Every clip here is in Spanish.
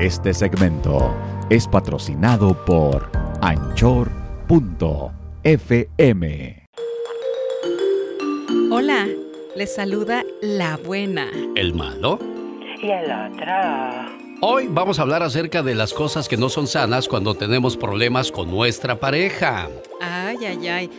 Este segmento es patrocinado por anchor.fm. Hola, les saluda la buena. ¿El malo? Y el otro. Hoy vamos a hablar acerca de las cosas que no son sanas cuando tenemos problemas con nuestra pareja. Ay, ay, ay.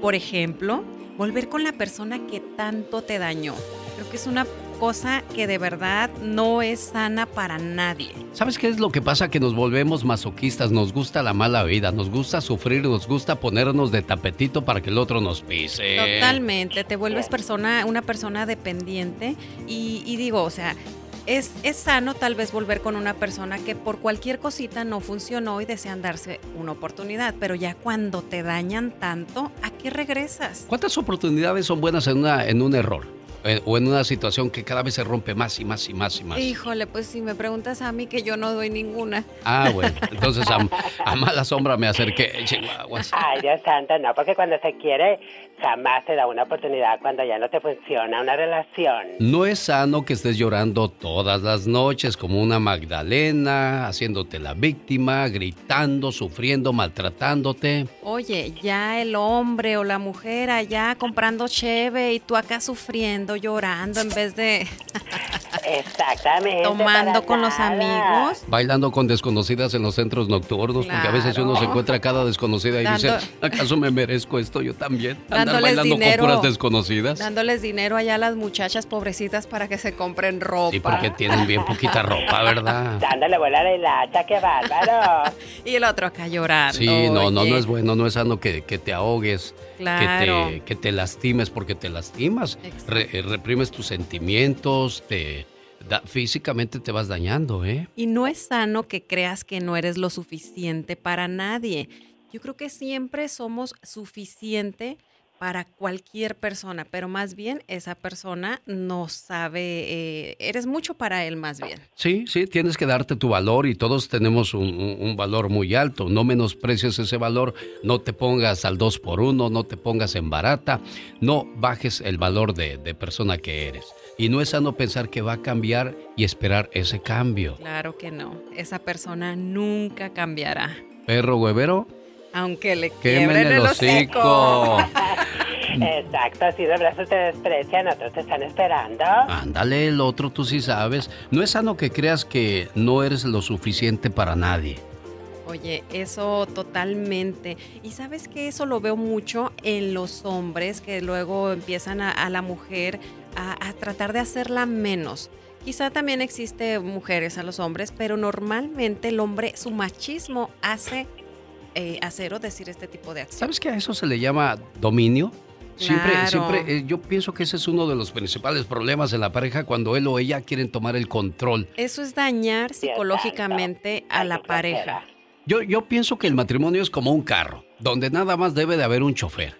Por ejemplo, volver con la persona que tanto te dañó. Creo que es una cosa que de verdad no es sana para nadie. ¿Sabes qué es lo que pasa? Que nos volvemos masoquistas, nos gusta la mala vida, nos gusta sufrir, nos gusta ponernos de tapetito para que el otro nos pise. Totalmente, te vuelves persona, una persona dependiente y, y digo, o sea, es, es, sano tal vez volver con una persona que por cualquier cosita no funcionó y desean darse una oportunidad, pero ya cuando te dañan tanto, ¿a qué regresas? ¿Cuántas oportunidades son buenas en, una, en un error? Eh, o en una situación que cada vez se rompe más y más y más y más. Híjole, pues si me preguntas a mí que yo no doy ninguna. Ah, bueno, entonces a, mala sombra me acerqué, chihuahuas. Ay, Dios santo, no, porque cuando se quiere jamás te da una oportunidad cuando ya no te funciona una relación. No es sano que estés llorando todas las noches como una Magdalena, haciéndote la víctima, gritando, sufriendo, maltratándote. Oye, ya el hombre o la mujer allá comprando cheve y tú acá sufriendo llorando en vez de... Exactamente. Tomando con los amigos. Bailando con desconocidas en los centros nocturnos, porque a veces uno se encuentra a cada desconocida y dice, ¿acaso me merezco esto yo también? Andar bailando con puras desconocidas. Dándoles dinero allá a las muchachas pobrecitas para que se compren ropa. Y porque tienen bien poquita ropa, ¿verdad? Dándole bola de hacha, qué bárbaro. y el otro acá llorando. Sí, no, no, no es bueno, no es sano que, que te ahogues, que, te, que te lastimes porque te lastimas. Reprimes tus sentimientos, te físicamente te vas dañando, ¿eh? Y no es sano que creas que no eres lo suficiente para nadie. Yo creo que siempre somos suficiente para cualquier persona, pero más bien esa persona no sabe, eh, eres mucho para él más bien. Sí, sí, tienes que darte tu valor y todos tenemos un, valor muy alto, no menosprecies ese valor, no te pongas al dos por uno, no te pongas en barata, no bajes el valor de, de persona que eres. Y no es sano pensar que va a cambiar y esperar ese cambio. Claro que no, esa persona nunca cambiará. Perro huevero, aunque le quiebren el hocico. Exacto, si de brazos te desprecian, otros te están esperando. Ándale, el otro tú sí sabes. No es sano que creas que no eres lo suficiente para nadie. Oye, eso totalmente. Y sabes que eso lo veo mucho en los hombres que luego empiezan a, la mujer a, tratar de hacerla menos. Quizá también existe mujeres a los hombres, pero normalmente el hombre, su machismo hace eh, hacer o decir este tipo de acciones. ¿Sabes que a eso se le llama dominio? Siempre, siempre, eh, yo pienso que ese es uno de los principales problemas en la pareja cuando él o ella quieren tomar el control. Eso es dañar psicológicamente a la pareja. Yo, yo pienso que el matrimonio es como un carro, donde nada más debe de haber un chofer.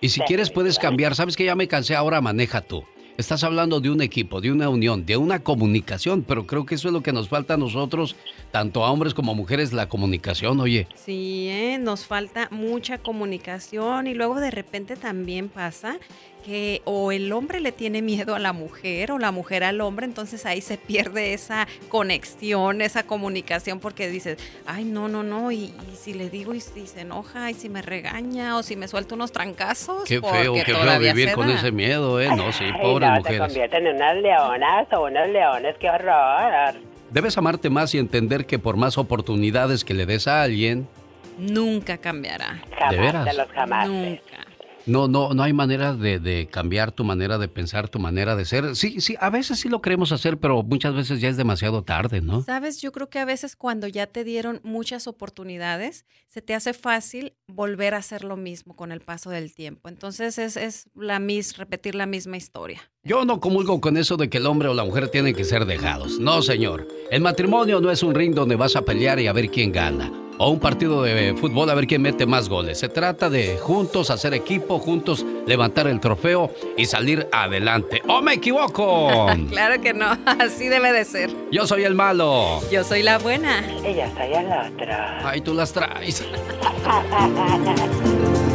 Y si quieres puedes cambiar, sabes que ya me cansé, ahora maneja tú. Estás hablando de un equipo, de una unión, de una comunicación, pero creo que eso es lo que nos falta a nosotros, tanto a hombres como a mujeres, la comunicación, oye. Sí, ¿eh? nos falta mucha comunicación y luego de repente también pasa que o el hombre le tiene miedo a la mujer o la mujer al hombre, entonces ahí se pierde esa conexión, esa comunicación, porque dices, ay, no, no, no, y, si le digo y si se enoja y si me regaña o si me suelta unos trancazos. Qué feo, qué feo vivir con ese miedo, ¿eh? No, sí, pobre no, mujeres. Te convierten en unas leonas o unos leones, qué horror. Debes amarte más y entender que por más oportunidades que le des a alguien, nunca cambiará. Jamás, ¿De veras? los jamás. Nunca. No, no, no hay manera de, cambiar tu manera de pensar, tu manera de ser. Sí, sí, a veces sí lo queremos hacer, pero muchas veces ya es demasiado tarde, ¿no? Sabes, yo creo que a veces cuando ya te dieron muchas oportunidades, se te hace fácil volver a hacer lo mismo con el paso del tiempo. Entonces es, es la mis, repetir la misma historia. Yo no comulgo con eso de que el hombre o la mujer tienen que ser dejados. No, señor. El matrimonio no es un ring donde vas a pelear y a ver quién gana o un partido de fútbol a ver quién mete más goles. Se trata de juntos hacer equipo, juntos levantar el trofeo y salir adelante. ¿O me equivoco? claro que no, así debe de ser. Yo soy el malo. Yo soy la buena. Ella soy el otro. Ay, tú las traes.